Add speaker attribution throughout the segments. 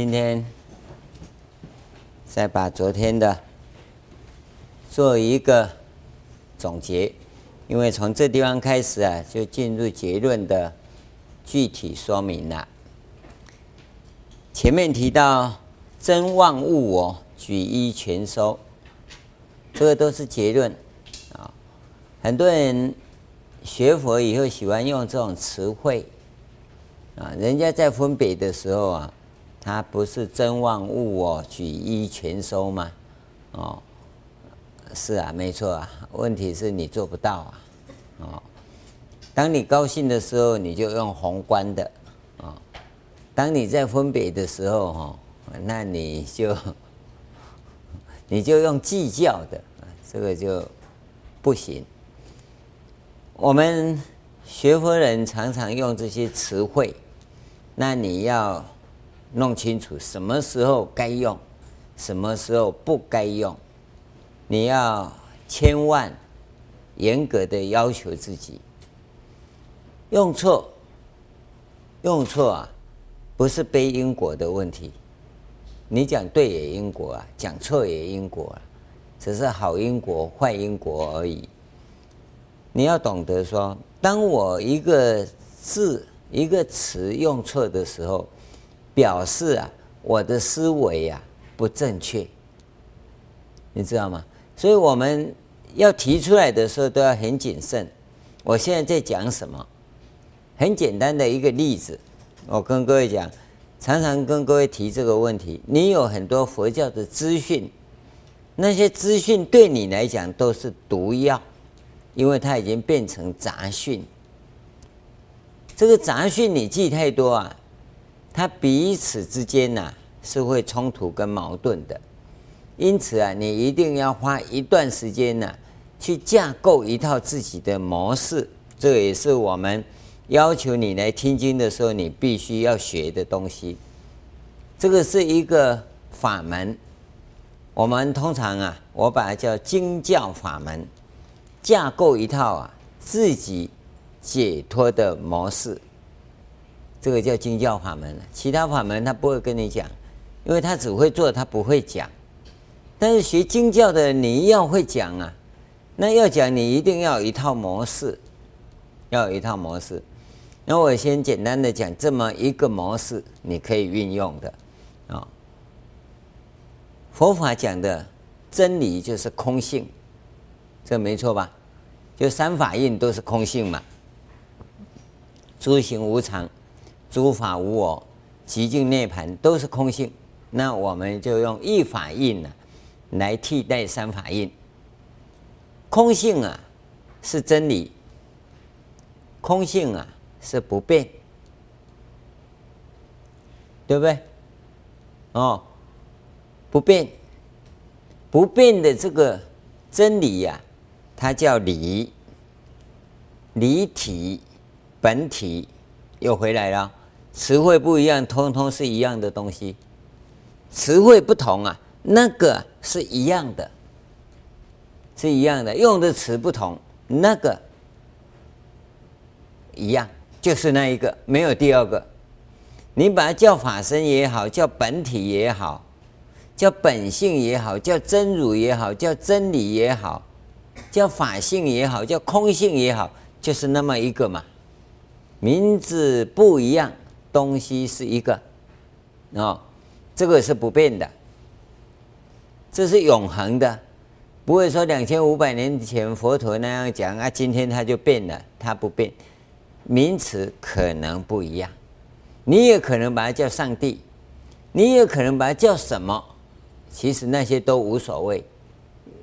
Speaker 1: 今天再把昨天的做一个总结，因为从这地方开始啊，就进入结论的具体说明了。前面提到真万物我，举一全收，这个都是结论啊。很多人学佛以后喜欢用这种词汇啊，人家在分别的时候啊。他不是真万物我，举一全收吗？哦，是啊，没错啊。问题是你做不到啊。哦，当你高兴的时候，你就用宏观的啊；当你在分别的时候，哈，那你就 你就用计较的，这个就不行。我们学佛人常常用这些词汇，那你要。弄清楚什么时候该用，什么时候不该用，你要千万严格的要求自己。用错，用错啊，不是背因果的问题。你讲对也因果啊，讲错也因果啊，只是好因果坏因果而已。你要懂得说，当我一个字一个词用错的时候。表示啊，我的思维啊不正确，你知道吗？所以我们要提出来的时候都要很谨慎。我现在在讲什么？很简单的一个例子，我跟各位讲，常常跟各位提这个问题。你有很多佛教的资讯，那些资讯对你来讲都是毒药，因为它已经变成杂讯。这个杂讯你记太多啊。它彼此之间呐、是会冲突跟矛盾的，因此啊，你一定要花一段时间呢、去架构一套自己的模式。这也是我们要求你来听经的时候，你必须要学的东西。这个是一个法门，我们通常啊，我把它叫经教法门，架构一套啊自己解脱的模式。这个叫经教法门了，其他法门他不会跟你讲，因为他只会做，他不会讲。但是学经教的你要会讲啊，那要讲你一定要有一套模式，要有一套模式。那我先简单的讲这么一个模式，你可以运用的啊。佛法讲的真理就是空性，这没错吧？就三法印都是空性嘛，诸行无常。诸法无我，寂静涅槃都是空性，那我们就用一法印呢，来替代三法印。空性啊是真理，空性啊是不变，对不对？哦，不变，不变的这个真理呀、它叫理，理体本体又回来了。词汇不一样，通通是一样的东西。词汇不同啊，那个是一样的，是一样的。用的词不同，那个一样，就是那一个，没有第二个。你把它叫法身也好，叫本体也好，叫本性也好，叫真如也好，叫真理也好，叫法性也好，叫空性也好，就是那么一个嘛。名字不一样。东西是一个，哦，这个是不变的，这是永恒的，不会说两千五百年前佛陀那样讲啊，今天它就变了，它不变，名词可能不一样，你也可能把它叫上帝，你也可能把它叫什么，其实那些都无所谓，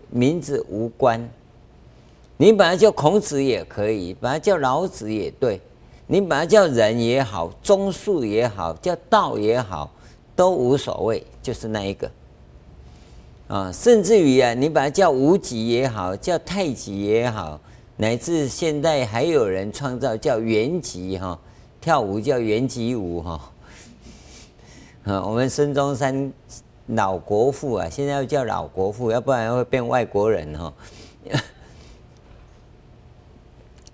Speaker 1: 名字无关，你把它叫孔子也可以，把它叫老子也对。你把它叫人也好，中术也好，叫道也好，都无所谓，就是那一个啊。甚至于啊，你把它叫无极也好，叫太极也好，乃至现在还有人创造叫圆极哈，跳舞叫圆极舞哈。啊，我们孙中山老国父啊，现在要叫老国父，要不然会变外国人哈。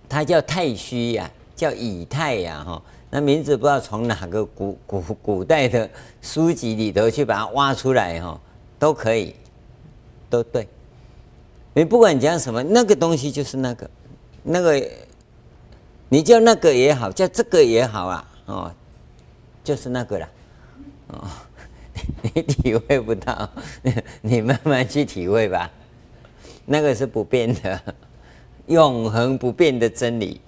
Speaker 1: 他叫太虚呀。叫以太呀，哈，那名字不知道从哪个古古古代的书籍里头去把它挖出来哈，都可以，都对。你不管讲什么，那个东西就是那个，那个你叫那个也好，叫这个也好啊，哦，就是那个了，哦，你体会不到，你慢慢去体会吧。那个是不变的，永恒不变的真理。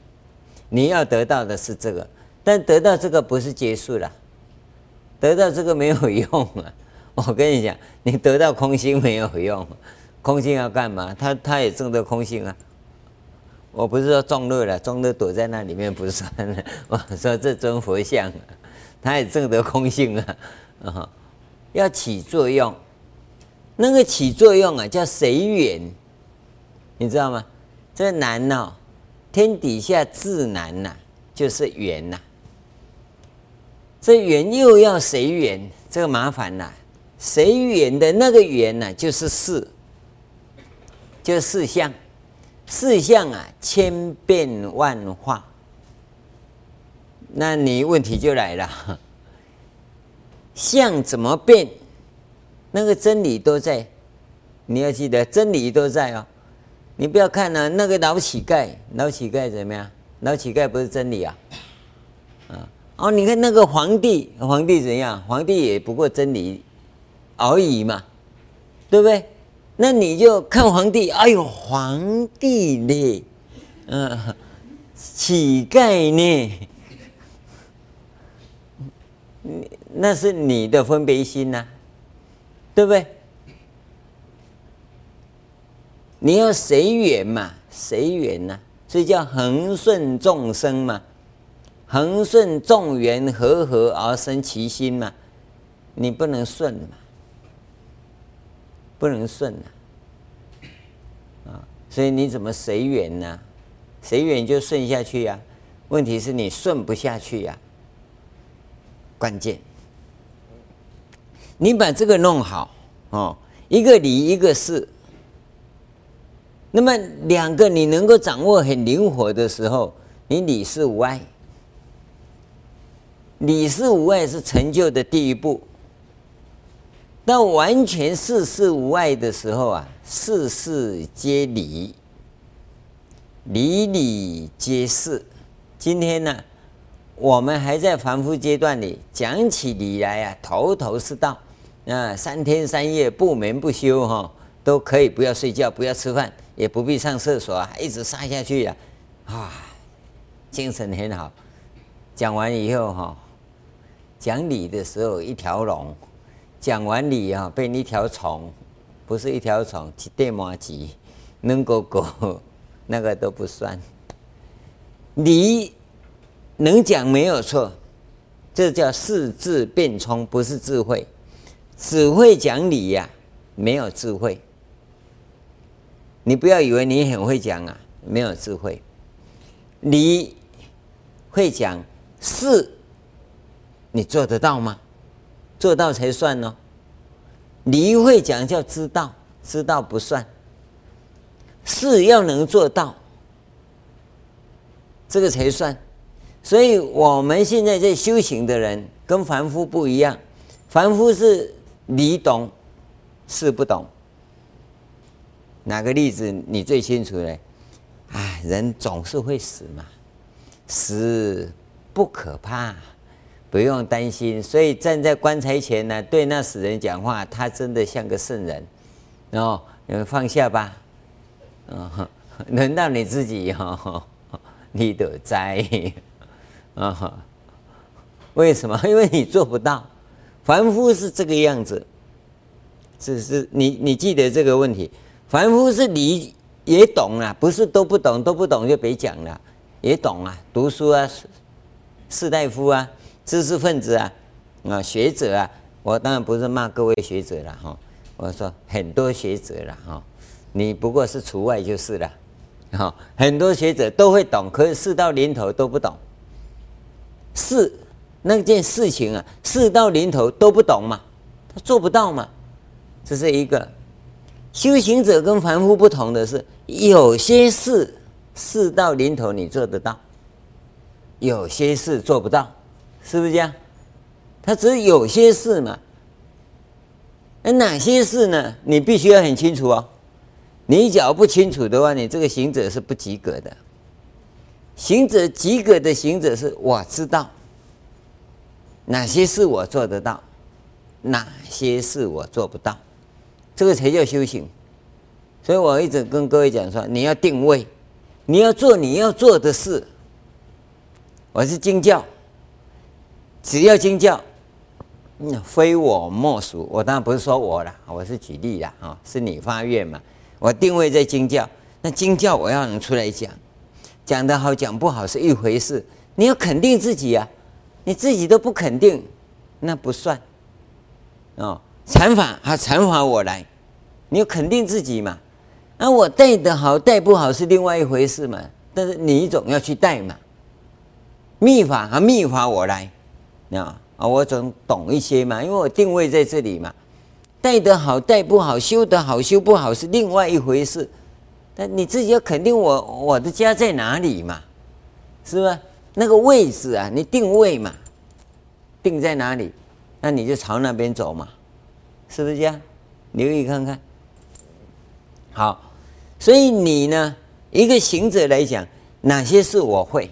Speaker 1: 你要得到的是这个，但得到这个不是结束了，得到这个没有用啊！我跟你讲，你得到空性没有用。空性要干嘛？他他也证得空性啊！我不是说众乐了，众乐躲在那里面不算了。我说这尊佛像，他也证得空性啊！啊，要起作用，那个起作用啊，叫随缘，你知道吗？这难哦，天底下至难呐，就是缘呐。这缘又要随缘，这个麻烦呐。随缘的那个缘呢，就是事。就四相，四相啊，千变万化。那你问题就来了，相怎么变？那个真理都在，你要记得真理都在哦。你不要看呢、啊，那个老乞丐，老乞丐怎么样？老乞丐不是真理啊？啊哦，你看那个皇帝，皇帝怎样？皇帝也不过真理而已嘛，对不对？那你就看皇帝，哎呦，皇帝呢？嗯，乞丐呢？那是你的分别心呐、对不对？你要随缘嘛，随缘呐，所以叫恒顺众生嘛，恒顺众缘和合而生其心嘛，你不能顺嘛。不能顺呐，啊，所以你怎么随缘呢？随缘就顺下去呀。问题是你顺不下去呀。关键，你把这个弄好哦，一个理一个事，那么两个你能够掌握很灵活的时候，你理事无碍，理事无碍是成就的第一步。到完全事事无碍的时候啊，事事皆理，理理皆事。今天呢，我们还在凡夫阶段里，讲起理来啊，头头是道啊，三天三夜不眠不休哈，都可以不要睡觉，不要吃饭，也不必上厕所啊，一直杀下去呀，啊，精神很好。讲完以后哈，讲理的时候一条龙。讲完理啊，变一条虫，不是一条虫，一堆麻糬，能够够，那个都不算。理能讲没有错，这叫识智辩聪，不是智慧。只会讲理呀、没有智慧。你不要以为你很会讲啊，没有智慧。你会讲，是你做得到吗？做到才算哦，你会讲叫知道，知道不算。是要能做到，这个才算。所以我们现在在修行的人跟凡夫不一样，凡夫是你懂，是不懂。哪个例子你最清楚呢？啊，人总是会死嘛，死不可怕。不用担心，所以站在棺材前呢，对那死人讲话，他真的像个圣人。然后你们放下吧，啊，轮到你自己哈，你得灾啊？为什么？因为你做不到。凡夫是这个样子，只是你你记得这个问题。凡夫是你也懂啊，不是都不懂，都不懂就别讲了，也懂啊，读书啊，士大夫啊。知识分子啊，啊学者啊，我当然不是骂各位学者了哈，我说很多学者了哈，你不过是除外就是了，哈，很多学者都会懂，可是事到临头都不懂，事那件事情啊，事到临头都不懂嘛，他做不到嘛，这是一个修行者跟凡夫不同的是，有些事事到临头你做得到，有些事做不到。是不是这样？他只是有些事嘛。那哪些事呢？你必须要很清楚哦。你假如不清楚的话，你这个行者是不及格的。行者及格的行者是我知道哪些事我做得到，哪些事我做不到，这个才叫修行。所以我一直跟各位讲说，你要定位，你要做你要做的事。我是经教，只要经教，非我莫属。我当然不是说我啦，我是举例啦，啊，是你发愿嘛。我定位在经教，那经教我要能出来讲，讲得好讲不好是一回事，你要肯定自己啊，你自己都不肯定，那不算。哦，禅法啊，禅法我来，你要肯定自己嘛。那我带的好带不好是另外一回事嘛，但是你总要去带嘛。密法啊，密法我来，啊啊，我总懂一些嘛，因为我定位在这里嘛。带得好，带不好；修得好，修不好是另外一回事。但你自己要肯定我我的家在哪里嘛，是吧？那个位置啊，你定位嘛，定在哪里，那你就朝那边走嘛，是不是这样？留意看看。好，所以你呢，一个行者来讲，哪些事我会，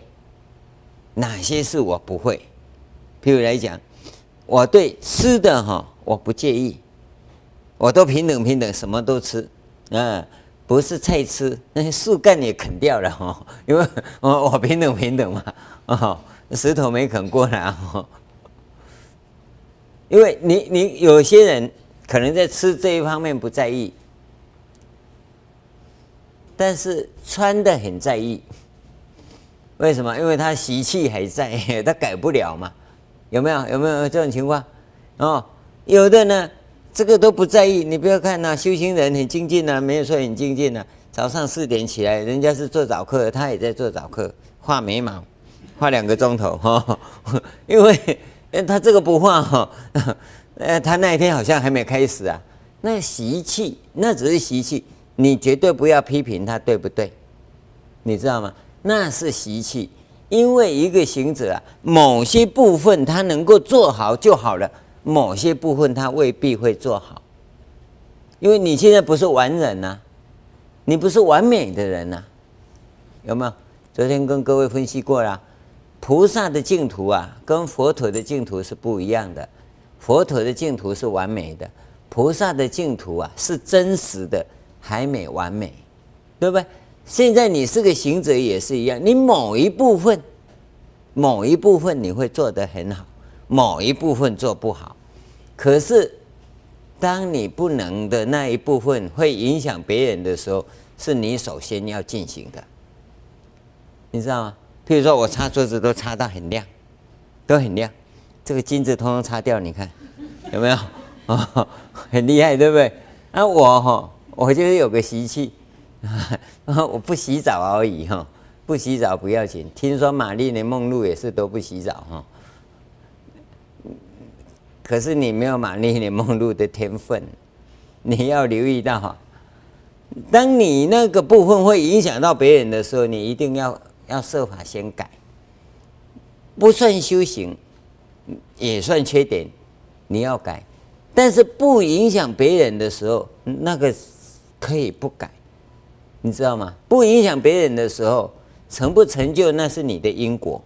Speaker 1: 哪些事我不会？譬如来讲，我对吃的哈，我不介意。我都平等平等，什么都吃，嗯，不是菜吃，那些树干也啃掉了哈，因为我我平等平等嘛，哦，石头没啃过来哦，因为你你有些人可能在吃这一方面不在意，但是穿的很在意，为什么？因为他习气还在，他改不了嘛，有没有？有没有这种情况？哦，有的呢。这个都不在意，你不要看呐、修行人很精进呐，没有说很精进呐。早上四点起来，人家是做早课，他也在做早课，画眉毛，画两个钟头 哈。因为他这个不画哈，呃，他那一天好像还没开始啊。那习气，那只是习气，你绝对不要批评他，对不对？你知道吗？那是习气，因为一个行者啊，某些部分他能够做好就好了。某些部分他未必会做好，因为你现在不是完人呐、你不是完美的人呐、有没有？昨天跟各位分析过了，菩萨的净土啊，跟佛陀的净土是不一样的。佛陀的净土是完美的，菩萨的净土啊是真实的，还没完美，对不对？现在你是个行者也是一样，你某一部分，某一部分你会做得很好。某一部分做不好，可是当你不能的那一部分会影响别人的时候，是你首先要进行的，你知道吗？譬如说我擦桌子都擦到很亮，都很亮，这个金子通通擦掉，你看有没有？哦，很厉害，对不对？那我哈，我就是有个习气，啊 我不洗澡而已哈，不洗澡不要紧。听说玛丽莲梦露也是都不洗澡哈。可是你没有玛丽莲梦露的天分，你要留意到哈，当你那个部分会影响到别人的时候，你一定要要设法先改，不算修行，也算缺点，你要改，但是不影响别人的时候，那个可以不改，你知道吗？不影响别人的时候，成不成就那是你的因果，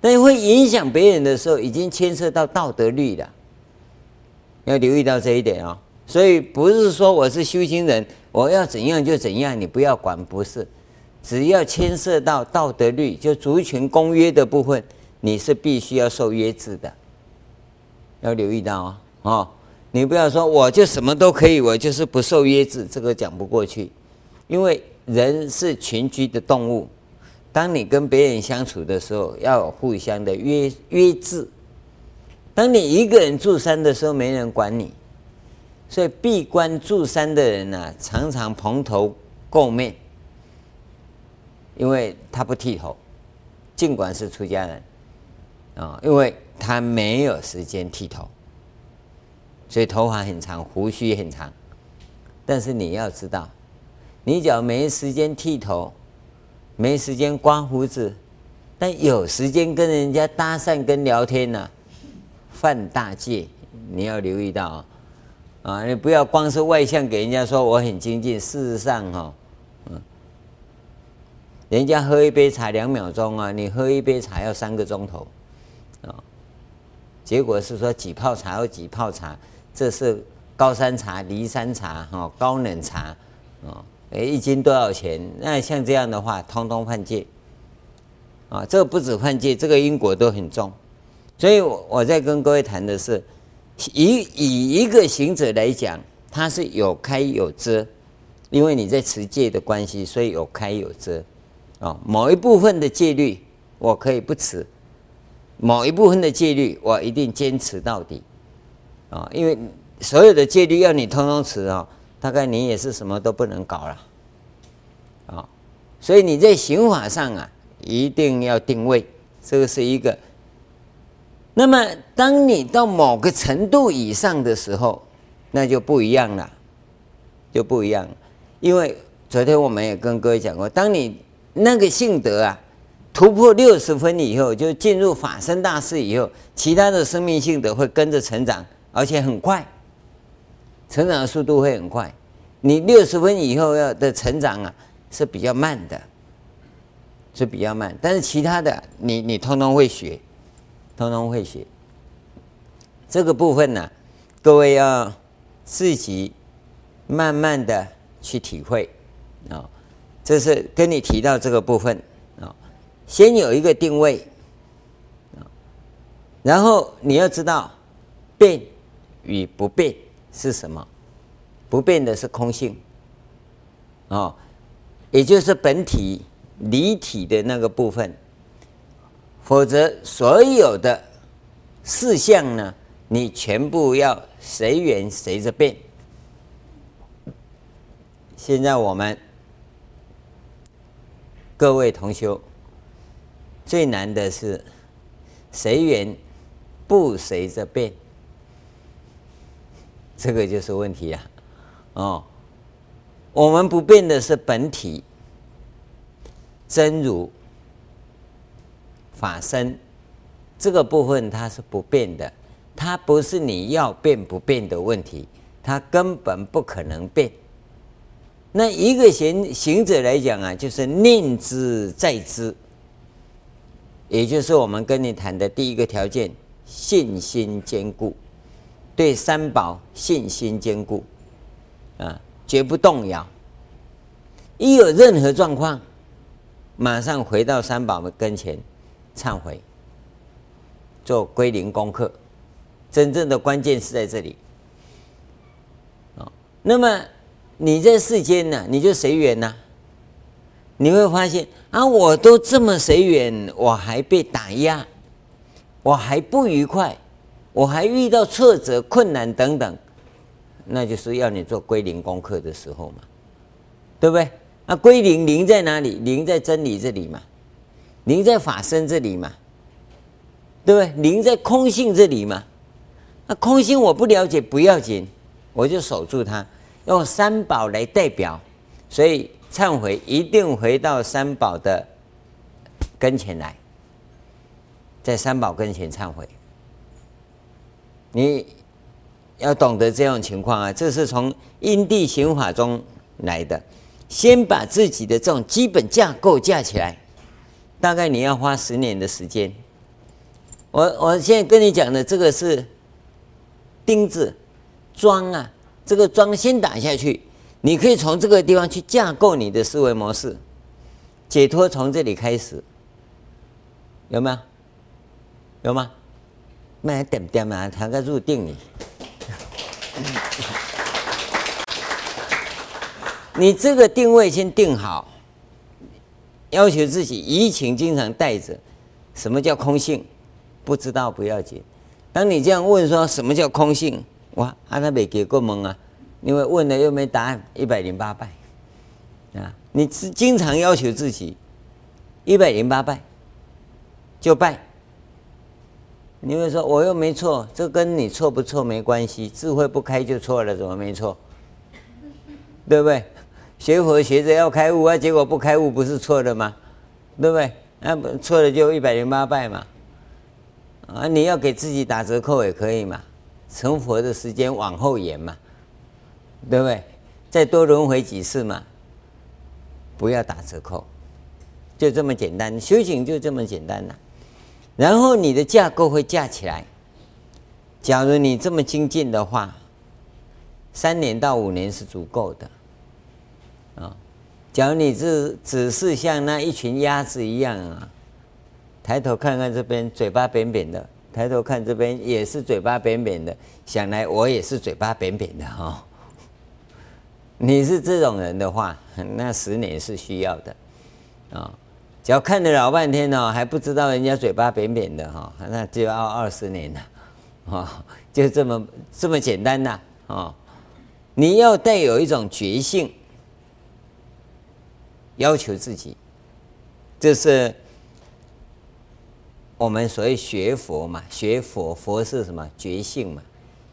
Speaker 1: 但会影响别人的时候，已经牵涉到道德律了。要留意到这一点哦，所以不是说我是修行人，我要怎样就怎样，你不要管，不是，只要牵涉到道德律，就族群公约的部分，你是必须要受约制的，要留意到哦，哦，你不要说我就什么都可以，我就是不受约制，这个讲不过去，因为人是群居的动物，当你跟别人相处的时候，要互相的约约制。当你一个人住山的时候，没人管你，所以闭关住山的人呢、常常蓬头垢面，因为他不剃头，尽管是出家人啊，因为他没有时间剃头，所以头发很长，胡须很长。但是你要知道，你只要没时间剃头，没时间刮胡子，但有时间跟人家搭讪跟聊天呢、犯大戒，你要留意到啊，啊，你不要光是外向给人家说我很精进，事实上哈、哦，人家喝一杯茶两秒钟啊，你喝一杯茶要三个钟头，结果是说几泡茶有几泡茶，这是高山茶、梨山茶、哈高冷茶，啊。哎，一斤多少钱？那像这样的话，通通犯戒啊！这个不止犯戒，这个因果都很重。所以我在跟各位谈的是，以以一个行者来讲，他是有开有遮，因为你在持戒的关系，所以有开有遮啊。某一部分的戒律我可以不持，某一部分的戒律我一定坚持到底啊！因为所有的戒律要你通通持啊。大概你也是什么都不能搞了，啊，所以你在刑法上啊，一定要定位，这个是一个。那么，当你到某个程度以上的时候，那就不一样了，就不一样了。因为昨天我们也跟各位讲过，当你那个性德啊突破六十分以后，就进入法身大士以后，其他的生命性德会跟着成长，而且很快。成长的速度会很快，你六十分以后要的成长啊是比较慢的，是比较慢。但是其他的你你通通会学，通通会学。这个部分呢、各位要自己慢慢的去体会啊。这是跟你提到这个部分，先有一个定位，然后你要知道变与不变。是什么？不变的是空性，哦，也就是本体离体的那个部分。否则，所有的事项呢，你全部要随缘随着变。现在我们各位同修最难的是随缘不随着变。这个就是问题啊！哦，我们不变的是本体真如法身这个部分，它是不变的，它不是你要变不变的问题，它根本不可能变。那一个行行者来讲啊，就是念之在之，也就是我们跟你谈的第一个条件：信心坚固。对三宝信心坚固，啊，绝不动摇。一有任何状况，马上回到三宝的跟前，忏悔，做归零功课。真正的关键是在这里。啊，那么你在世间呢，你就随缘呐。你会发现啊，我都这么随缘，我还被打压，我还不愉快。我还遇到挫折、困难等等，那就是要你做归零功课的时候嘛，对不对？那归零零在哪里？零在真理这里嘛，零在法身这里嘛，对不对？零在空性这里嘛。那空性我不了解不要紧，我就守住它，用三宝来代表，所以忏悔一定回到三宝的跟前来，在三宝跟前忏悔。你要懂得这种情况啊，这是从因地行法中来的。先把自己的这种基本架构架起来，大概你要花十年的时间。我我现在跟你讲的这个是钉子桩啊，这个桩先打下去，你可以从这个地方去架构你的思维模式，解脱从这里开始，有没有？有吗？慢点点嘛，谈个入定你。你这个定位先定好，要求自己怡情经常带着。什么叫空性？不知道不要紧。当你这样问说什么叫空性？哇，阿那没给过懵啊，因为问了又没答案，一百零八拜啊！你是经常要求自己一百零八拜就拜。你会说我又没错，这跟你错不错没关系，智慧不开就错了，怎么没错？对不对？学佛学着要开悟啊，结果不开悟不是错的吗？对不对？那不错了就一百零八拜嘛。啊，你要给自己打折扣也可以嘛，成佛的时间往后延嘛，对不对？再多轮回几次嘛，不要打折扣，就这么简单，修行就这么简单呐。然后你的架构会架起来。假如你这么精进的话，三年到五年是足够的。啊，假如你只只是像那一群鸭子一样啊。抬头看看这边，嘴巴扁扁的；抬头看这边，也是嘴巴扁扁的。想来我也是嘴巴扁扁的哈、哦。你是这种人的话，那十年是需要的啊、只要看了老半天、哦，还不知道人家嘴巴扁扁的哈、哦，那就要二十年了啊、哦。就这么这么简单呐啊、哦。你要带有一种觉性，要求自己，这是。我们所谓学佛嘛，学佛佛是什么？觉性嘛，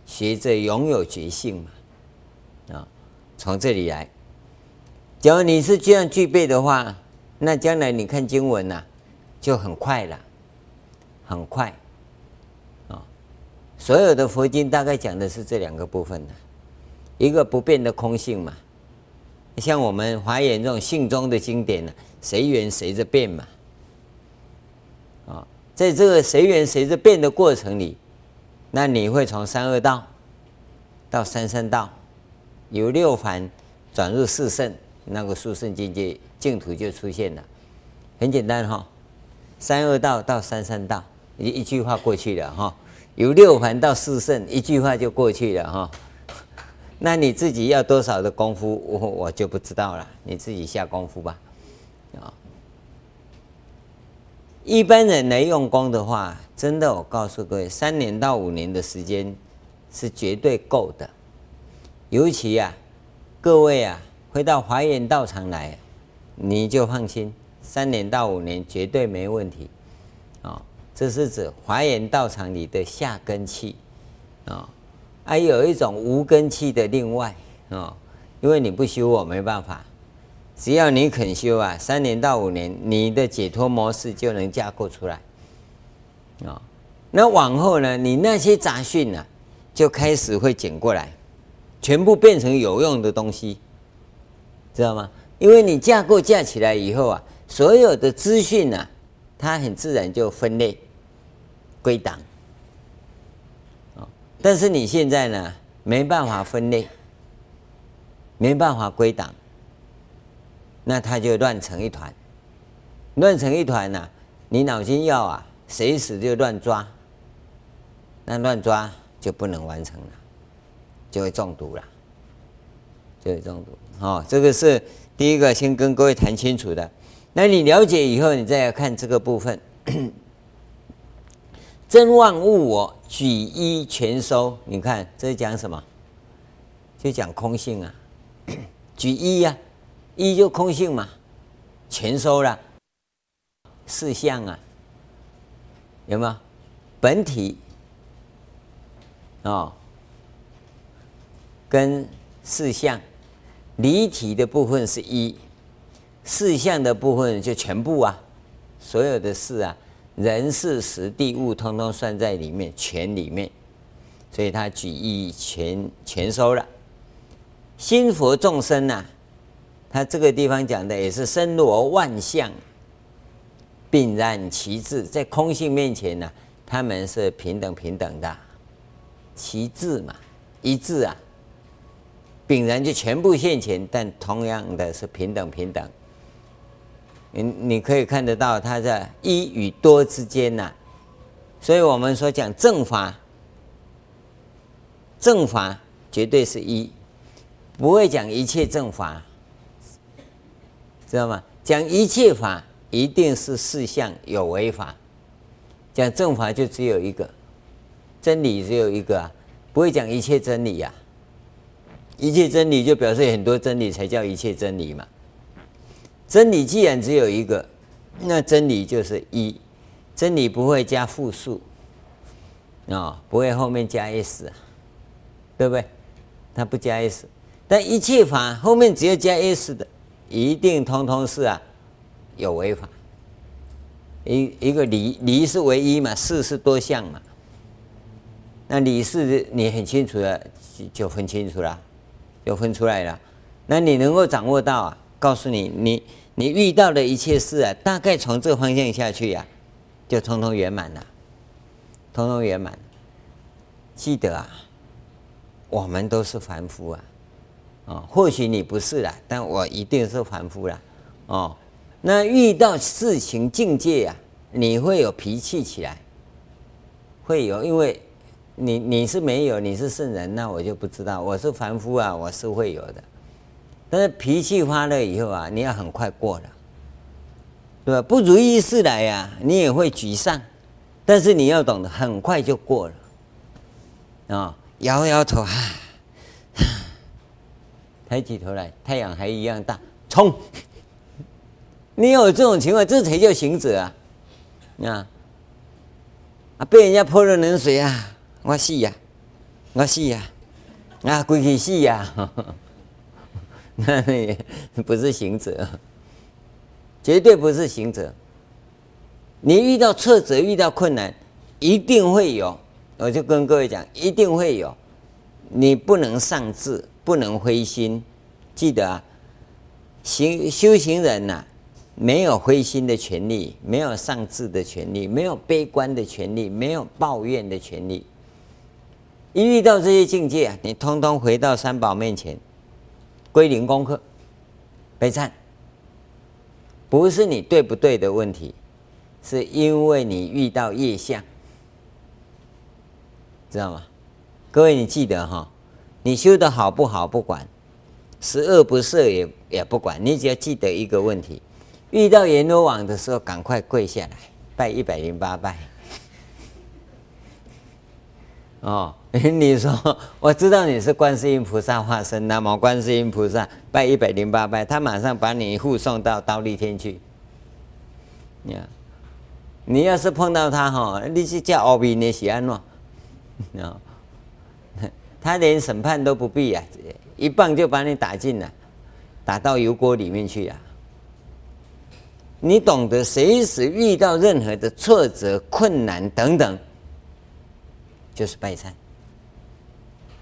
Speaker 1: 学着拥有觉性嘛，啊，从这里来。假如你是这样具备的话，那将来你看经文呐、啊，就很快了，很快。啊，所有的佛经大概讲的是这两个部分的，一个不变的空性嘛，像我们华严这种性中的经典呢，随缘随着变嘛。啊在这个随缘随着变的过程里，那你会从三恶道到三三道，由六凡转入四圣，那个殊胜境界净土就出现了。很简单哈，三恶道到三圣道，一一句话过去了哈。由六凡到四圣，一句话就过去了哈。那你自己要多少的功夫，我我就不知道了，你自己下功夫吧，啊。一般人来用功的话，真的，我告诉各位，三年到五年的时间是绝对够的。尤其啊，各位啊，回到华严道场来，你就放心，三年到五年绝对没问题。啊，这是指华严道场里的下根器啊，还有一种无根器的另外啊，因为你不修，我没办法。只要你肯修啊，三年到五年，你的解脱模式就能架构出来啊。那往后呢，你那些杂讯呢，就开始会捡过来，全部变成有用的东西，知道吗？因为你架构架起来以后啊，所有的资讯呢，它很自然就分类归档。但是你现在呢，没办法分类，没办法归档。那他就乱成一团，乱成一团呐！你脑筋要啊，随时就乱抓，那乱抓就不能完成了，就会中毒了，就会中毒。哦，这个是第一个，先跟各位谈清楚的。那你了解以后，你再来看这个部分，真万物我举一全收。你看这是讲什么？就讲空性啊，举一呀。一就空性嘛，全收了，四相啊，有没有？本体哦，跟四相，离体的部分是一，四相的部分就全部啊，所有的事啊，人事时地物，通通算在里面，全里面，所以他举一全全收了，心佛众生呐、啊。他这个地方讲的也是身罗万象，并然其智，在空性面前呢、他们是平等平等的，其智嘛，一致啊，丙然就全部现前，但同样的是平等平等。你你可以看得到，他在一与多之间呐、所以我们说讲正法，正法绝对是一，不会讲一切正法。知道吗？讲一切法一定是四相有为法，讲正法就只有一个，真理只有一个啊，不会讲一切真理呀、一切真理就表示很多真理才叫一切真理嘛。真理既然只有一个，那真理就是一，真理不会加复数啊、哦，不会后面加 s，对不对？它不加 s，但一切法后面只要加 s 的。一定通通是啊，有违法，一一个离离是唯一嘛，事是多项嘛。那理事你很清楚的，就分清楚了，有分出来了。那你能够掌握到啊？告诉你，你你遇到的一切事啊，大概从这个方向下去呀、啊，就通通圆满了，通通圆满。记得啊，我们都是凡夫啊，哦，或许你不是啦，但我一定是凡夫啦，哦。那遇到事情境界啊，你会有脾气起来，会有，因为。你你是没有，你是圣人，那我就不知道。我是凡夫啊，我是会有的。但是脾气发了以后啊，你要很快过了，对吧？不如意事来呀、你也会沮丧，但是你要懂得很快就过了。啊、摇摇头啊，抬起头来，太阳还一样大，冲！你有这种情况，这才叫行者啊！啊啊，被人家泼了冷水啊！我死呀！我死呀！啊，归去死呀！那也不是行者，绝对不是行者。你遇到挫折、遇到困难，一定会有。我就跟各位讲，一定会有。你不能丧志，不能灰心。记得啊，行修行人呐、没有灰心的权利，没有丧志的权利，没有悲观的权利，没有抱怨的权利。一遇到这些境界啊，你通通回到三宝面前，归零功课，备忏，不是你对不对的问题，是因为你遇到业相，知道吗？各位你记得哈，你修的好不好不管，十恶不赦也也不管，你只要记得一个问题：遇到阎罗王的时候，赶快跪下来拜一百零八拜。哦，你说我知道你是观世音菩萨化身，南无观世音菩萨，拜一百零八拜，他马上把你护送到忉利天去。你你要是碰到他哈，你是叫奥比尼西安诺，啊 他连审判都不必啊，一棒就把你打进了，打到油锅里面去了。你懂得随时遇到任何的挫折、困难等等。就是拜忏，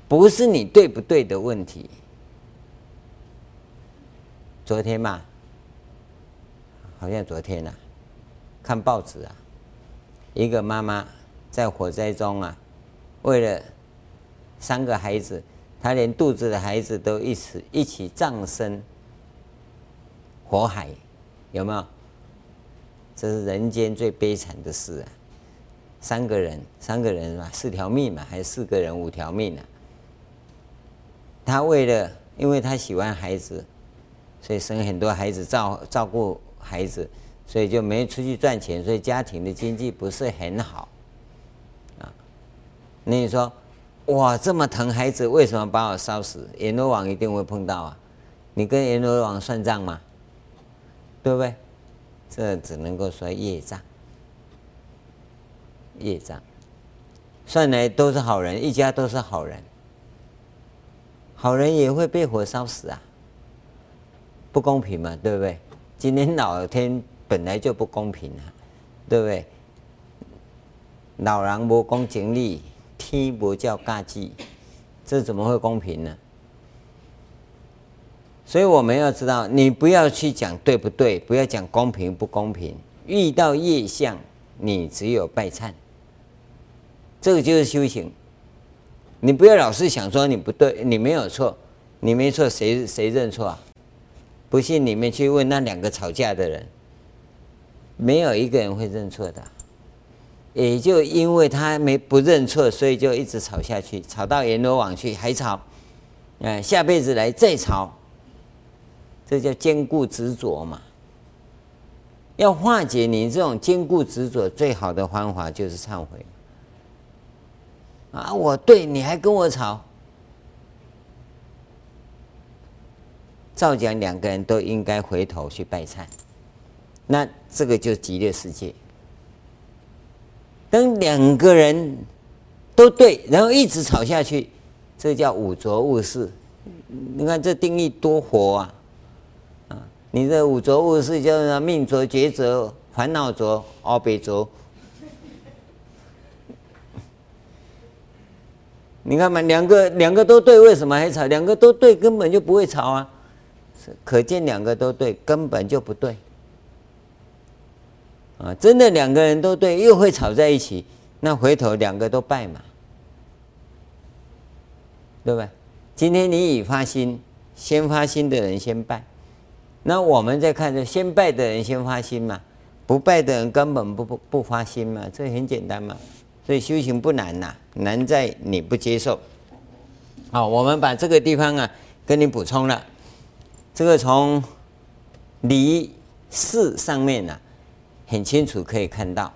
Speaker 1: 不是你对不对的问题。昨天嘛，好像昨天呐、看报纸啊，一个妈妈在火灾中啊，为了三个孩子，她连肚子的孩子都一起一起葬身火海，有没有？这是人间最悲惨的事啊！三个人，三个人嘛，四条命嘛，还是四个人五条命呢、他为了，因为他喜欢孩子，所以生很多孩子，照照顾孩子，所以就没出去赚钱，所以家庭的经济不是很好啊。那你说，哇，这么疼孩子，为什么把我烧死？阎罗王一定会碰到啊！你跟阎罗王算账吗？对不对？这只能够说业障。业障，算来都是好人，一家都是好人，好人也会被火烧死啊，不公平嘛，对不对？今天老天本来就不公平啊，对不对？老人无公情理，天无照家己，这怎么会公平呢？所以我们要知道，你不要去讲对不对，不要讲公平不公平，遇到业相，你只有拜忏。这个就是修行，你不要老是想说你不对，你没有错，你没错，谁谁认错啊？不信你们去问那两个吵架的人，没有一个人会认错的。也就因为他没不认错，所以就一直吵下去，吵到阎罗王去还吵，哎，下辈子来再吵，这叫坚固执着嘛。要化解你这种坚固执着，最好的方法就是忏悔。啊，我对，你还跟我吵，照讲两个人都应该回头去拜忏，那这个就是极乐世界。等两个人都对，然后一直吵下去，这叫五浊恶世。你看这定义多活啊！啊，你这五浊恶世叫做命浊、劫浊、烦恼浊、阿鼻浊。你看嘛，两个两个都对，为什么还吵？两个都对，根本就不会吵啊！可见两个都对，根本就不对。啊，真的两个人都对，又会吵在一起，那回头两个都败嘛，对不对？今天你已发心，先发心的人先败，那我们再看，就先败的人先发心嘛，不败的人根本不不不发心嘛，这很简单嘛。所以修行不难呐，难在你不接受。好，我们把这个地方啊跟你补充了。这个从离事上面呢、很清楚可以看到。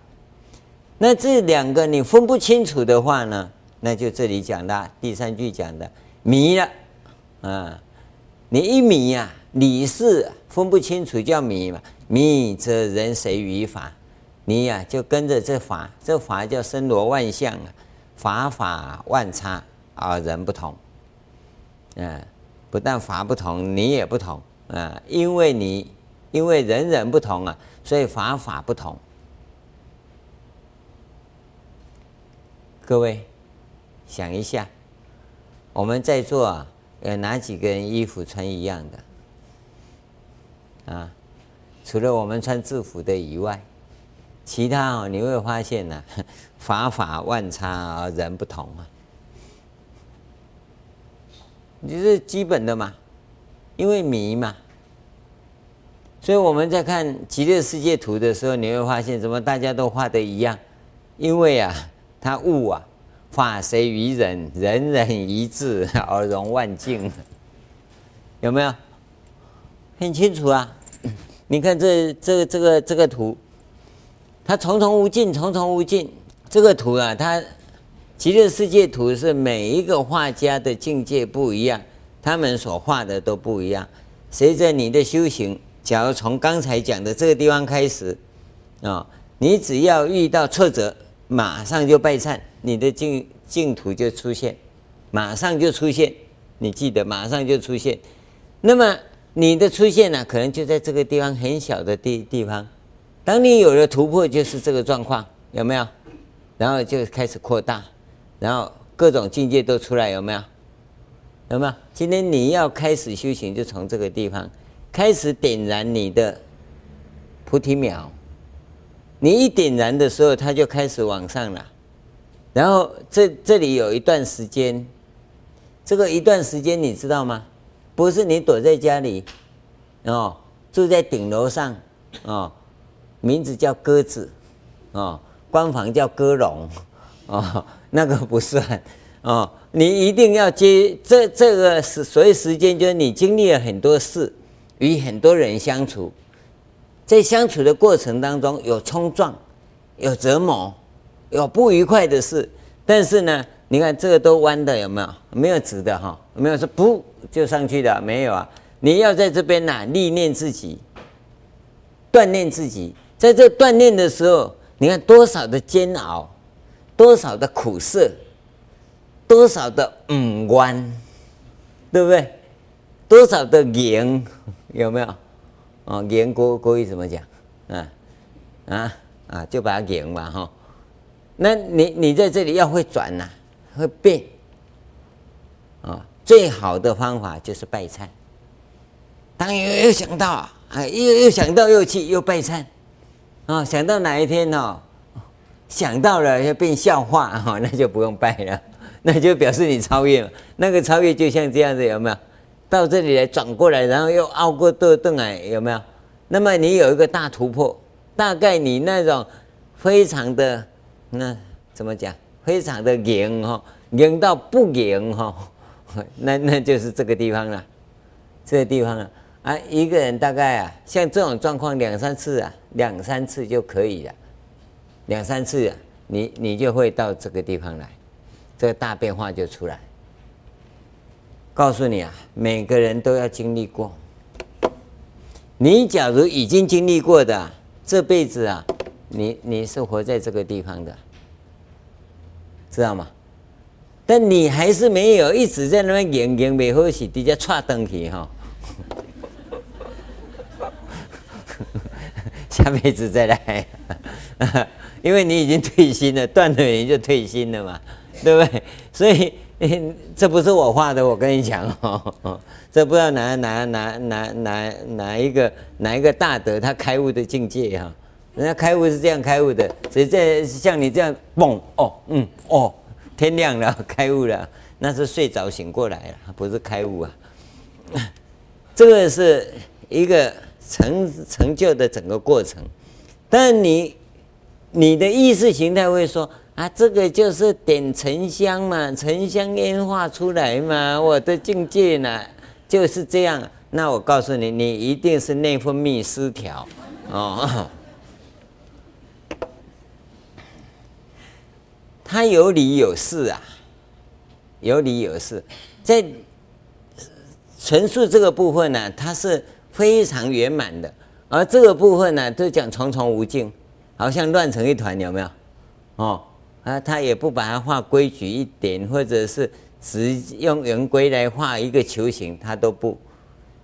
Speaker 1: 那这两个你分不清楚的话呢，那就这里讲的第三句讲的迷了啊。你一迷呀、啊，离事分不清楚叫迷嘛，迷则人随于法。你呀、就跟着这法，这法叫身罗万象啊，法法万差啊，人不同，嗯，不但法不同，你也不同啊，因为你因为人人不同啊，所以法法不同。各位想一下，我们在座啊，有哪几个人衣服穿一样的？啊，除了我们穿制服的以外。其他哦，你会发现呢、法法万差而，人不同啊，你是基本的嘛，因为迷嘛，所以我们在看极乐世界图的时候，你会发现怎么大家都画的一样，因为啊，他悟啊，法随于人，人人一致 而容万境，有没有？很清楚啊，你看这这这个这个图。它重重无尽，重重无尽。这个图啊，它极乐世界图是每一个画家的境界不一样，他们所画的都不一样。随着你的修行，假如从刚才讲的这个地方开始啊，你只要遇到挫折，马上就拜忏，你的净净土就出现，马上就出现。你记得，马上就出现。那么你的出现呢、可能就在这个地方很小的地地方。当你有了突破，就是这个状况，有没有？然后就开始扩大，然后各种境界都出来，有没有？有没有？今天你要开始修行，就从这个地方开始点燃你的菩提苗。你一点燃的时候，它就开始往上了。然后这这里有一段时间，这个一段时间你知道吗？不是你躲在家里，哦，住在顶楼上，哦。名字叫鸽子，哦，官房叫鸽笼，哦，那个不算，哦，你一定要接这这个是所谓时间，就是你经历了很多事，与很多人相处，在相处的过程当中有冲撞，有折磨，有不愉快的事，但是呢，你看这个都弯的有没有？没有直的哈，没有说不就上去的，没有啊，你要在这边呐、历练自己，锻炼自己。在这锻炼的时候，你看多少的煎熬，多少的苦涩，多少的五弯，对不对？多少的赢，有没有？哦，赢国国语怎么讲？啊啊啊，就把它赢嘛哈。那你你在这里要会转呐、会变啊。最好的方法就是拜忏。当又又想到啊，又又想到又去又拜忏。啊，想到哪一天哦，想到了要变笑话哈，那就不用拜了，那就表示你超越了。那个超越就像这样子，有没有？到这里来转过来，然后又凹过肚肚来，有没有？那么你有一个大突破，大概你那种非常的那怎么讲？非常的赢哈，赢到不赢哈，那那就是这个地方了，这个地方了。啊，一个人大概啊，像这种状况两三次啊，两三次就可以了，两三次，你你就会到这个地方来，这个大变化就出来。告诉你啊，每个人都要经历过。你假如已经经历过的，这辈子啊，你你是活在这个地方的，知道吗？但你还是没有一直在那边演演没好戏，直接踹登去哈。下辈子再来，因为你已经退心了，断了缘就退心了嘛，对不对？所以这不是我画的，我跟你讲哦，这不知道哪哪哪哪哪哪一个哪一个大德他开悟的境界哈，人家开悟是这样开悟的，所以这像你这样蹦哦嗯哦，天亮了开悟了，那是睡着醒过来了，不是开悟啊。这个是一个成成就的整个过程，但你你的意识形态会说啊，这个就是点沉香嘛，沉香烟化出来嘛，我的境界呢就是这样。那我告诉你，你一定是内分泌失调哦。他有理有事啊，有理有事，在。陈述这个部分呢，他是非常圆满的，而这个部分呢，都讲重重无尽，好像乱成一团，有没有？哦，啊，他也不把它画规矩一点，或者是只用圆规来画一个球形，他都不，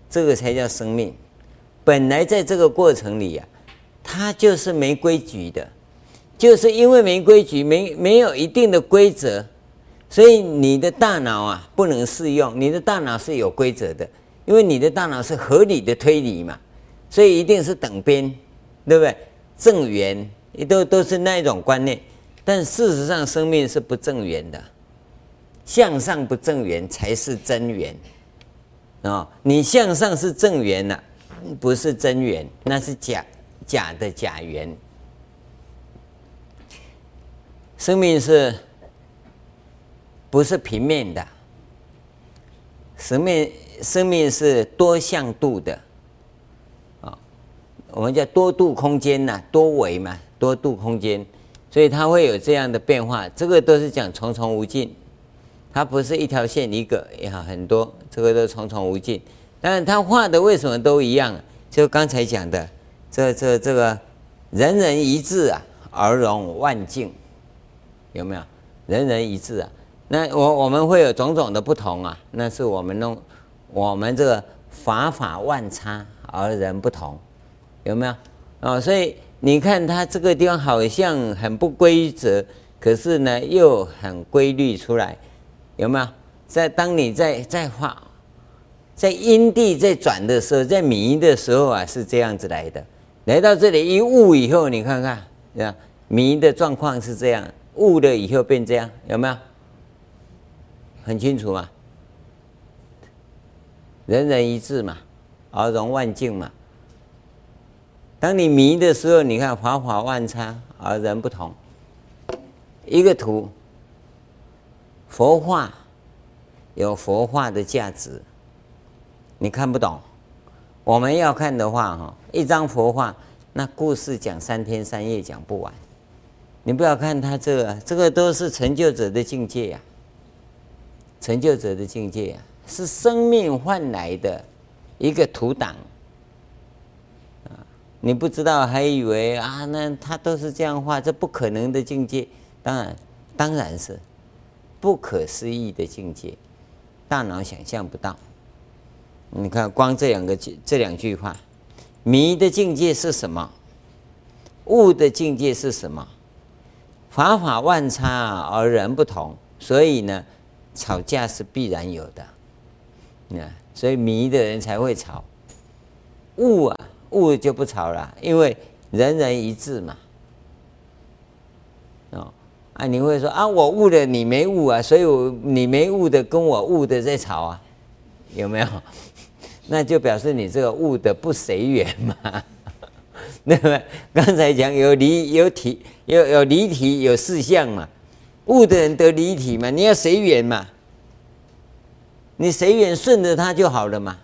Speaker 1: 这个才叫生命。本来在这个过程里呀、啊，它就是没规矩的，就是因为没规矩，没没有一定的规则。所以你的大脑啊不能适用，你的大脑是有规则的，因为你的大脑是合理的推理嘛，所以一定是等边，对不对？正圆都都是那一种观念，但事实上生命是不正圆的，向上不正圆才是真圆啊！你向上是正圆了，不是真圆，那是假假的假圆。生命是。不是平面的，生命生命是多向度的，啊，我们叫多度空间呐，多维嘛，多度空间，所以它会有这样的变化。这个都是讲重重无尽，它不是一条线一个，也好很多，这个都重重无尽。但是它画的为什么都一样？就刚才讲的，这这这个人人一致啊，而容万境，有没有？人人一致啊。那我我们会有种种的不同啊，那是我们弄我们这个法法万差而人不同，有没有啊、哦？所以你看它这个地方好像很不规则，可是呢又很规律出来，有没有？在当你在在画在因地在转的时候，在迷的时候啊，是这样子来的。来到这里一悟以后，你看看，对吧？迷的状况是这样，悟了以后变这样，有没有？很清楚嘛，人人一致嘛，而容万境嘛。当你迷的时候，你看法法万差而人不同。一个图，佛画有佛画的价值，你看不懂。我们要看的话，哈，一张佛画，那故事讲三天三夜讲不完。你不要看它这个，这个都是成就者的境界呀。成就者的境界啊，是生命换来的一个图档啊！你不知道，还以为啊，那他都是这样画，这不可能的境界。当然，当然是不可思议的境界，大脑想象不到。你看，光这两个句，这两句话，迷的境界是什么？悟的境界是什么？法法万差而人不同，所以呢？吵架是必然有的，那所以迷的人才会吵，悟啊悟就不吵了，因为人人一致嘛。哦啊，你会说啊，我悟的你没悟啊，所以我你没悟的跟我悟的在吵啊，有没有？那就表示你这个悟的不随缘嘛，那么？刚才讲有离有体有有离体有四相嘛。悟的人得离体嘛？你要随缘嘛？你随缘顺着他就好了嘛，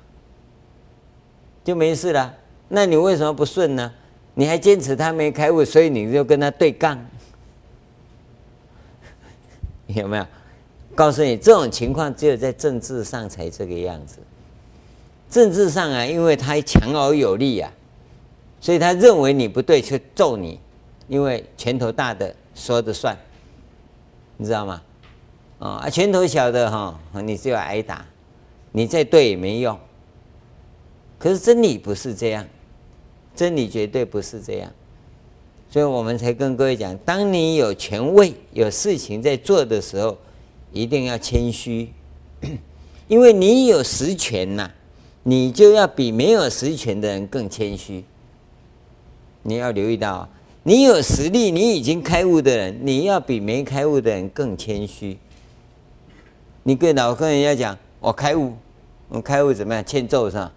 Speaker 1: 就没事了。那你为什么不顺呢？你还坚持他没开悟，所以你就跟他对杠，有没有？告诉你，这种情况只有在政治上才这个样子。政治上啊，因为他强而有力啊，所以他认为你不对，就揍你，因为拳头大的说的算。你知道吗？啊，拳头小的哈，你就要挨打，你再对也没用。可是真理不是这样，真理绝对不是这样。所以我们才跟各位讲，当你有权位、有事情在做的时候，一定要谦虚，因为你有实权呐，你就要比没有实权的人更谦虚。你要留意到，你有实力、你已经开悟的人，你要比没开悟的人更谦虚。你跟老跟人家讲，我开悟，我开悟怎么样？欠揍是吧？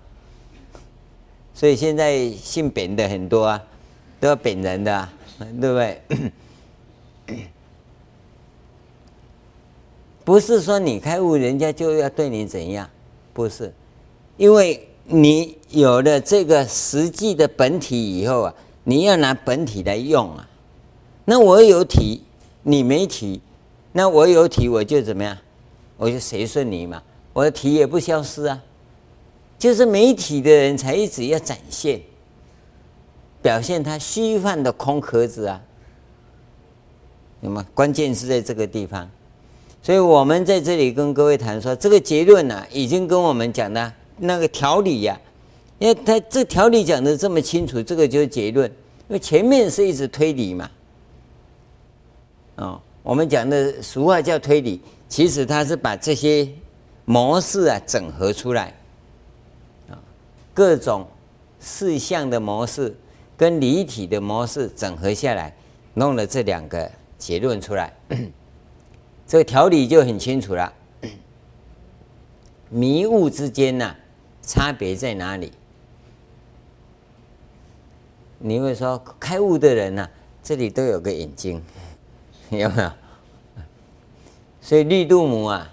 Speaker 1: 所以现在姓扁的很多啊。都要贬人的、啊，对不对？不是说你开悟，人家就要对你怎样？不是，因为你有了这个实际的本体以后啊，你要拿本体来用啊。那我有体，你没体，那我有体，我就怎么样？我就随顺你嘛，我的体也不消失啊。就是媒体的人才一直要展现。表现他虚幻的空壳子啊，那么关键是在这个地方，所以我们在这里跟各位谈说，这个结论呢、已经跟我们讲的那个条理呀、因为他这条理讲的这么清楚，这个就是结论，因为前面是一直推理嘛，哦，我们讲的俗话叫推理，其实他是把这些模式啊整合出来，啊，各种事项的模式。跟离体的模式整合下来，弄了这两个结论出来，这个条理就很清楚了。迷雾之间呢，差别在哪里？你会说开悟的人呢，这里都有个眼睛，有没有？所以绿度母啊，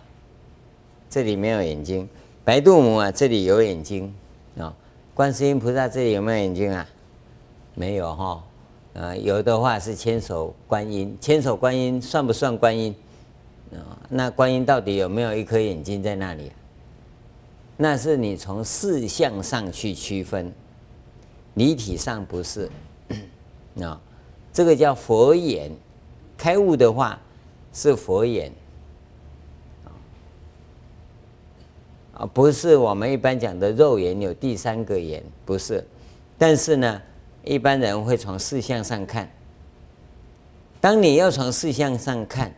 Speaker 1: 这里没有眼睛；白度母啊，这里有眼睛啊。观世音菩萨这里有没有眼睛啊？没有哈，呃，有的话是千手观音，千手观音算不算观音？啊，那观音到底有没有一颗眼睛在那里？那是你从四相上去区分，离体上不是。啊，这个叫佛眼，开悟的话是佛眼，不是我们一般讲的肉眼有第三个眼，不是，但是呢。一般人会从事相上看，当你要从事相上看，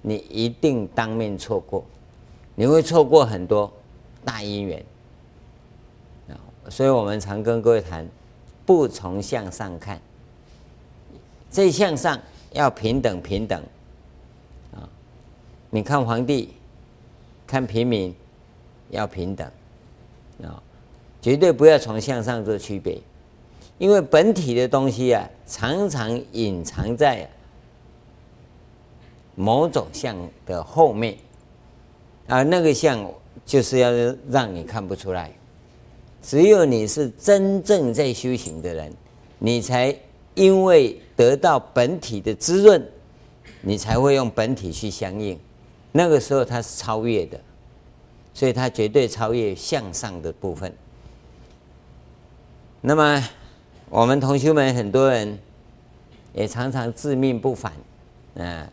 Speaker 1: 你一定当面错过，你会错过很多大因缘。所以我们常跟各位谈，不从相上看，这相上要平等平等。啊，你看皇帝，看平民，要平等，啊，绝对不要从相上做区别。因为本体的东西啊，常常隐藏在某种相的后面，啊，那个相就是要让你看不出来。只有你是真正在修行的人，你才因为得到本体的滋润，你才会用本体去相应。那个时候它是超越的，所以它绝对超越向上的部分。那么。我们同学们很多人也常常自命不凡，嗯，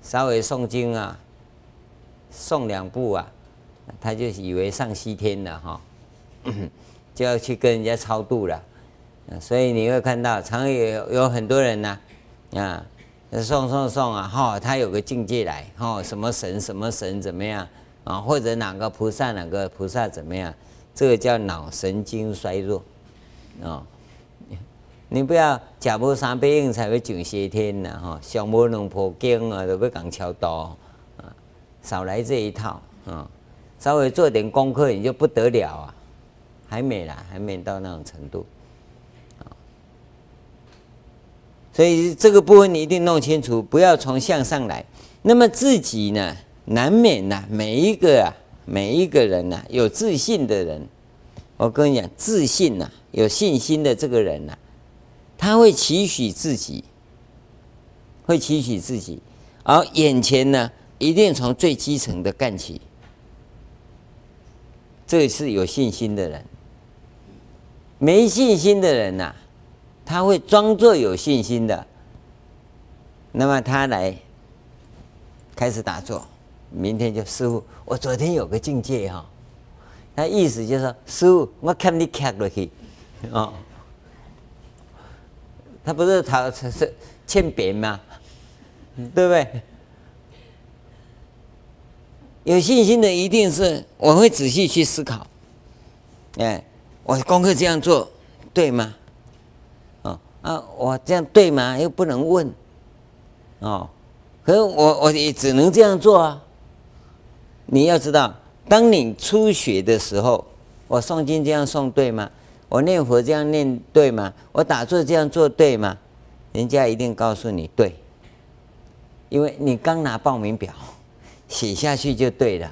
Speaker 1: 稍微诵经啊，诵两部啊，他就以为上西天了哈，就要去跟人家超度了，所以你会看到，常有有很多人呢，啊，诵诵诵啊，哈，他有个境界来，哈，什么神什么神怎么样啊，或者哪个菩萨哪个菩萨怎么样，这个叫脑神经衰弱，啊。你不要假无三百印才会上西天呐！哈，上无两部经啊，都要讲超度啊，少来这一套啊！稍微做点功课，你就不得了啊！还没啦，还没到那种程度啊！所以这个部分你一定弄清楚，不要从相上来。那么自己呢，难免呐，每一个啊，每一个人呐，有自信的人，我跟你讲，自信呐，有信心的这个人呐。他会期许自己，会期许自己，而眼前呢，一定从最基层的干起。这是有信心的人，没信心的人呐、他会装作有信心的。那么他来开始打坐，明天就师傅，我昨天有个境界哈、哦，他意思就是说，师傅，我看你看落去，哦。他不是他是欠扁吗？对不对？有信心的一定是我会仔细去思考，哎，我功课这样做对吗？哦啊，我这样对吗？又不能问，哦，可是我我也只能这样做啊。你要知道，当你初学的时候，我诵经这样诵对吗？我念佛这样念对吗？我打坐这样做对吗？人家一定告诉你对，因为你刚拿报名表。写下去就对了，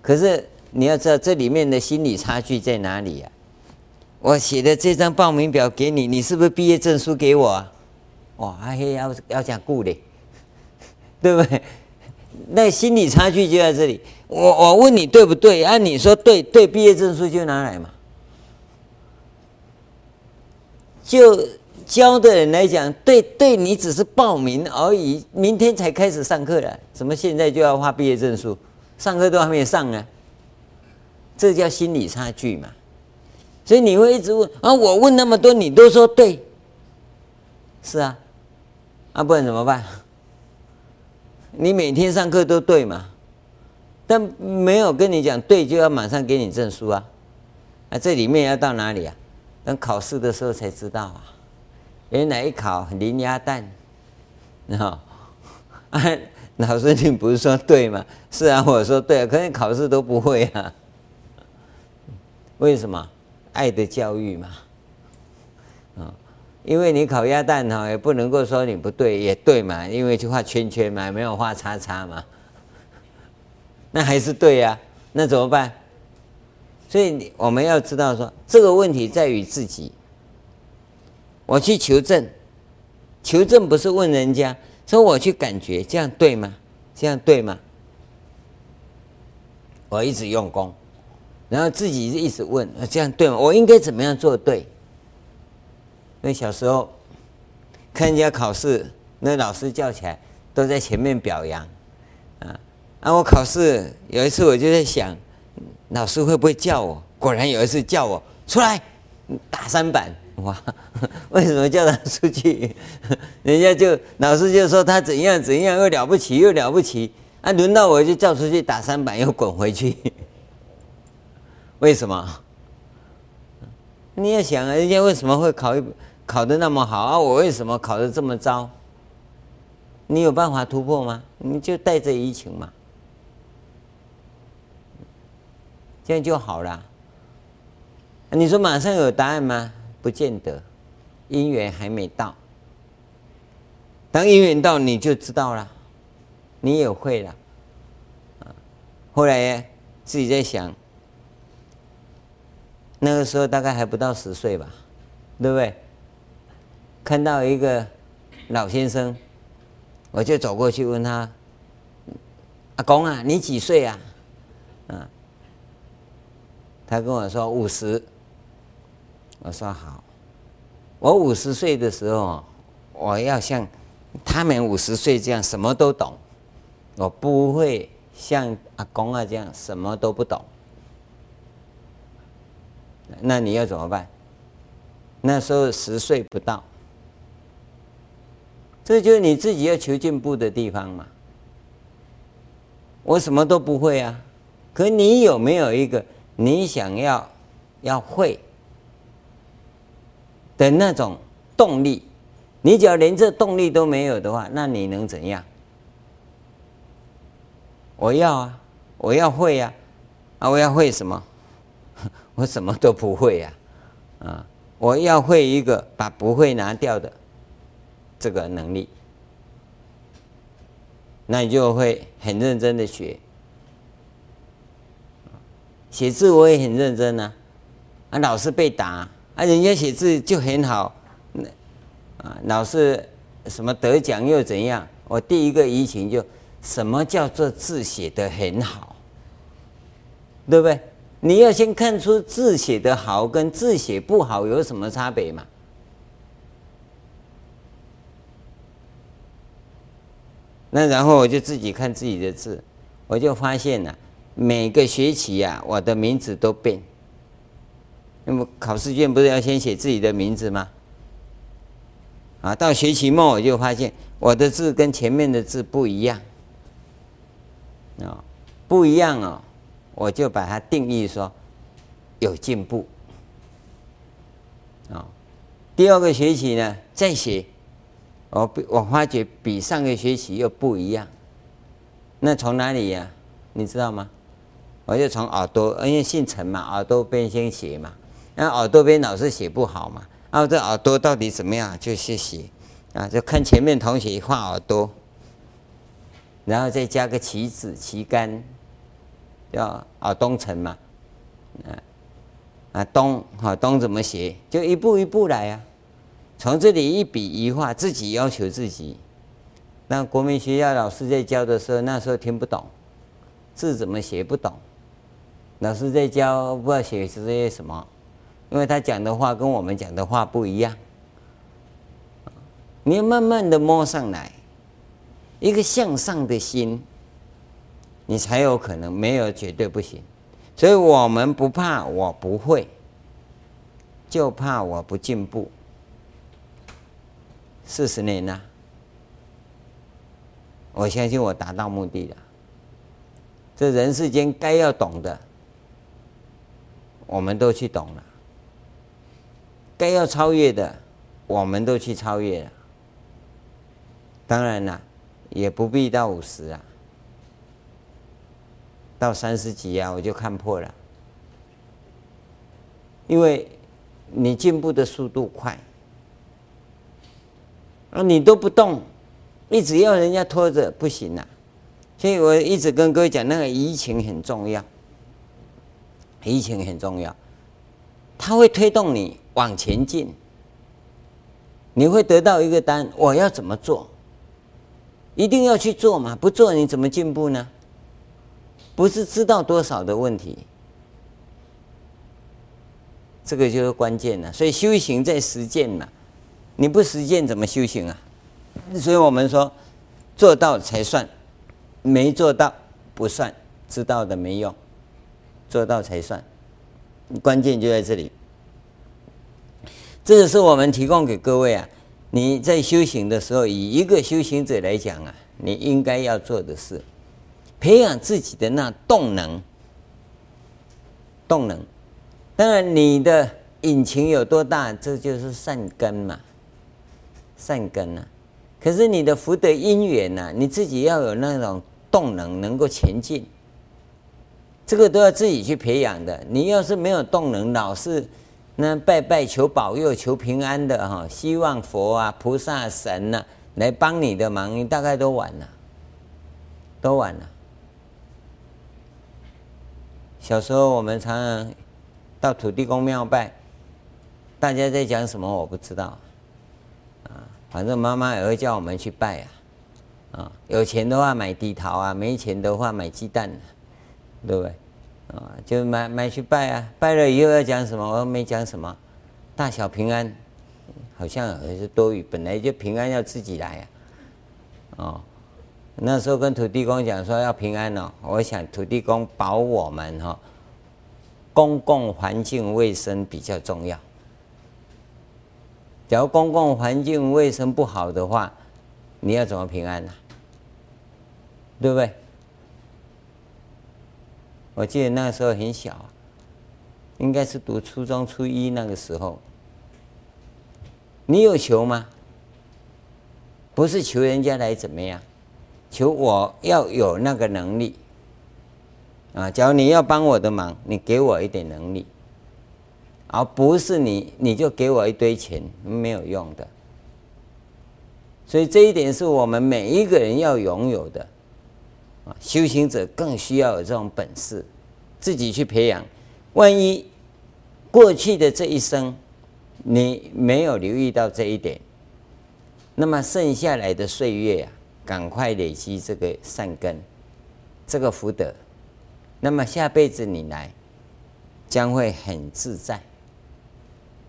Speaker 1: 可是你要知道这里面的心理差距在哪里呀、我写的这张报名表给你，你是不是毕业证书给我啊？哇，还要要讲顾嘞，对不对？那心理差距就在这里。我我问你对不对？按、啊、你说对对，毕业证书就拿来嘛，就。教的人来讲，对对，你只是报名而已，明天才开始上课了，怎么现在就要发毕业证书？上课都还没上呢，这叫心理差距嘛。所以你会一直问啊，我问那么多，你都说对，是啊，啊，不然怎么办？你每天上课都对嘛，但没有跟你讲对，就要马上给你证书啊，啊，这里面要到哪里啊？等考试的时候才知道啊。原来一考零鸭蛋，你好，啊，老师你不是说对吗？是啊，我说对啊，可是考试都不会啊。为什么？爱的教育嘛，因为你烤鸭蛋哈，也不能够说你不对，也对嘛，因为就画圈圈嘛，没有画叉叉嘛，那还是对呀，那怎么办？所以我们要知道说，这个问题在于自己。我去求证，求证不是问人家，说我去感觉这样对吗？这样对吗？我一直用功，然后自己一直问，这样对吗？我应该怎么样做对？那小时候看人家考试，那老师叫起来都在前面表扬，啊，啊，我考试有一次我就在想，老师会不会叫我？果然有一次叫我出来打三板。哇，为什么叫他出去？人家就老师就说他怎样怎样又了不起又了不起，啊，轮到我就叫出去打三板又滚回去。为什么？你要想啊，人家为什么会考一考得那么好啊？我为什么考得这么糟？你有办法突破吗？你就带着移情嘛，这样就好了。你说马上有答案吗？不见得，因缘还没到。当因缘到，你就知道了，你也会了。后来自己在想，那个时候大概还不到十岁吧，对不对？看到一个老先生，我就走过去问他：“阿公啊，你几岁啊？”啊，他跟我说五十。我说好，我五十岁的时候，我要像他们五十岁这样什么都懂，我不会像阿公啊这样什么都不懂。那你要怎么办？那时候十岁不到，这就是你自己要求进步的地方嘛。我什么都不会啊，可你有没有一个你想要要会？的那种动力，你只要连这动力都没有的话，那你能怎样？我要啊，我要会呀，啊，我要会什么？我什么都不会呀，啊，我要会一个把不会拿掉的这个能力，那你就会很认真的学。写字我也很认真啊，啊，老是被打。啊，人家写字就很好，啊，老是什么得奖又怎样？我第一个疑情就，什么叫做字写得很好？对不对？你要先看出字写得好跟字写不好有什么差别嘛？那然后我就自己看自己的字，我就发现了，每个学期呀，我的名字都变。那么考试卷不是要先写自己的名字吗？啊，到学期末我就发现我的字跟前面的字不一样，啊，不一样哦，我就把它定义说有进步，啊，第二个学期呢再写，我我发觉比上个学期又不一样，那从哪里呀、你知道吗？我就从耳朵，因为姓陈嘛，耳朵边先写嘛，那耳朵边老是写不好嘛。然后这耳朵到底怎么样？就去写啊，就看前面同学画耳朵，然后再加个旗子、旗杆，叫耳东陈嘛，啊啊东哈东怎么写？就一步一步来啊，从这里一笔一画，自己要求自己。那国民学校老师在教的时候，那时候听不懂，字怎么写不懂，老师在教不知道写是这些什么。因为他讲的话跟我们讲的话不一样，你要慢慢的摸上来，一个向上的心，你才有可能，没有绝对不行。所以我们不怕我不会，就怕我不进步。四十年了，我相信我达到目的了。这人世间该要懂的，我们都去懂了。该要超越的，我们都去超越了。当然了，也不必到五十啊，到三十几啊，我就看破了。因为你进步的速度快，啊，你都不动，一直要人家拖着不行啊。所以我一直跟各位讲，那个移情很重要，移情很重要，它会推动你。往前进，你会得到一个单。我要怎么做？一定要去做嘛？不做你怎么进步呢？不是知道多少的问题，这个就是关键了。所以修行在实践嘛，你不实践怎么修行啊？所以我们说，做到才算，没做到不算，知道的没用，做到才算。关键就在这里。这个是我们提供给各位啊，你在修行的时候，以一个修行者来讲啊，你应该要做的事，培养自己的那动能。动能，当然你的引擎有多大，这就是善根嘛，善根啊。可是你的福德因缘呐，你自己要有那种动能，能够前进，这个都要自己去培养的。你要是没有动能，老是。那拜拜求保佑、求平安的哈，希望佛啊、菩萨、神呐来帮你的忙，你大概都晚了，都晚了。小时候我们常常到土地公庙拜，大家在讲什么我不知道，反正妈妈也会叫我们去拜啊，啊，有钱的话买地桃啊，没钱的话买鸡蛋，对不对？啊，就买买去拜啊，拜了以后要讲什么？我没讲什么，大小平安，好像还是多余。本来就平安要自己来啊。哦，那时候跟土地公讲说要平安哦，我想土地公保我们哈，公共环境卫生比较重要。假如公共环境卫生不好的话，你要怎么平安呢？对不对？我记得那个时候很小，应该是读初中初一那个时候。你有求吗？不是求人家来怎么样，求我要有那个能力。啊，假如你要帮我的忙，你给我一点能力，而不是你你就给我一堆钱，没有用的。所以这一点是我们每一个人要拥有的。修行者更需要有这种本事，自己去培养。万一过去的这一生你没有留意到这一点，那么剩下来的岁月啊，赶快累积这个善根，这个福德，那么下辈子你来将会很自在，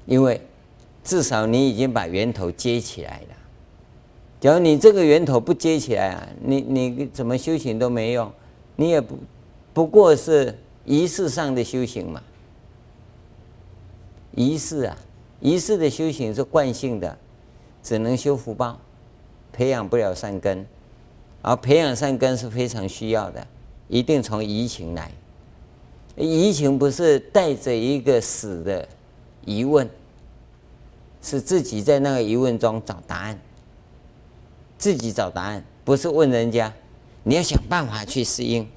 Speaker 1: 因为至少你已经把源头接起来了。假如你这个源头不接起来啊，你你怎么修行都没用，你也不不过是仪式上的修行嘛。仪式啊，仪式的修行是惯性的，只能修福报，培养不了善根。而培养善根是非常需要的，一定从移情来。移情不是带着一个死的疑问，是自己在那个疑问中找答案，自己找答案，不是问人家，你要想办法去适应。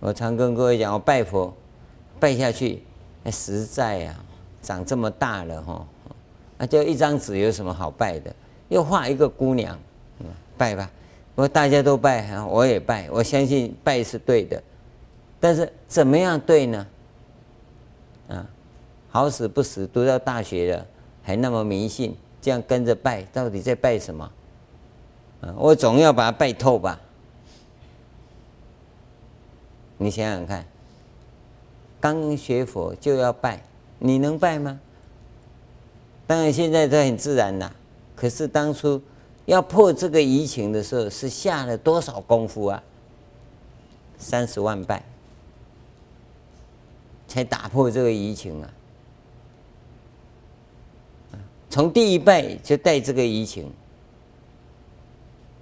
Speaker 1: 我常跟各位讲，我拜佛拜下去，哎实在呀、啊，长这么大了哈，那就一张纸有什么好拜的？又画一个姑娘，拜吧。我大家都拜，我也拜。我相信拜是对的，但是怎么样对呢？好死不死，读到大学了还那么迷信，这样跟着拜，到底在拜什么？啊，我总要把它拜透吧。你想想看，刚学佛就要拜，你能拜吗？当然现在都很自然啦。可是当初要破这个疑情的时候，是下了多少功夫啊？三十万拜才打破这个疑情啊！从第一拜就带这个疑情。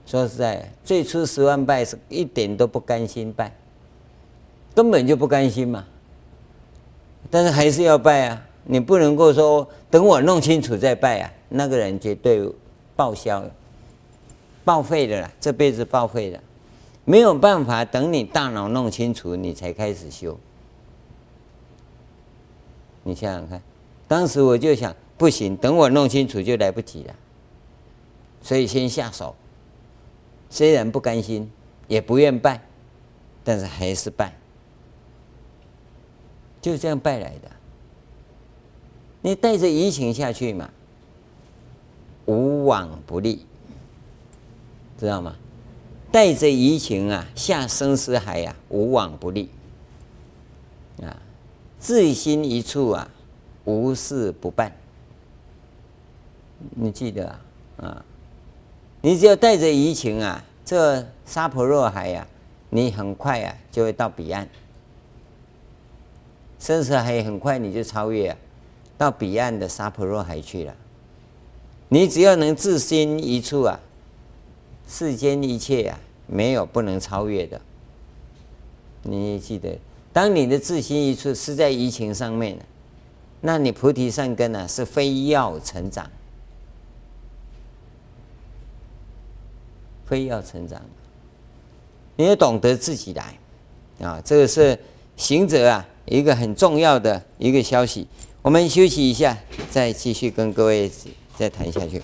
Speaker 1: 说实在，最初十万拜是一点都不甘心拜。根本就不甘心嘛，但是还是要拜啊！你不能够说等我弄清楚再拜啊，那个人绝对报销了，报废的啦，这辈子报废了，没有办法等你大脑弄清楚你才开始修。你想想看，当时我就想，不行，等我弄清楚就来不及了，所以先下手，虽然不甘心，也不愿拜，但是还是拜。就这样拜来的，你带着疑情下去嘛，无往不利，知道吗？带着疑情啊，下生死海呀、啊，无往不利啊！自心一处啊，无事不办。你记得啊？啊，你只要带着疑情啊，这沙婆若海呀、啊，你很快啊就会到彼岸。生死海很快你就超越啊，到彼岸的沙婆若海去了。你只要能自心一处啊，世间一切啊，没有不能超越的。你记得，当你的自心一处是在疑情上面的，那你菩提善根呢、啊、是非要成长，非要成长。你要懂得自己来啊，这个是行者啊。一个很重要的一个消息，我们休息一下，再继续跟各位再谈下去。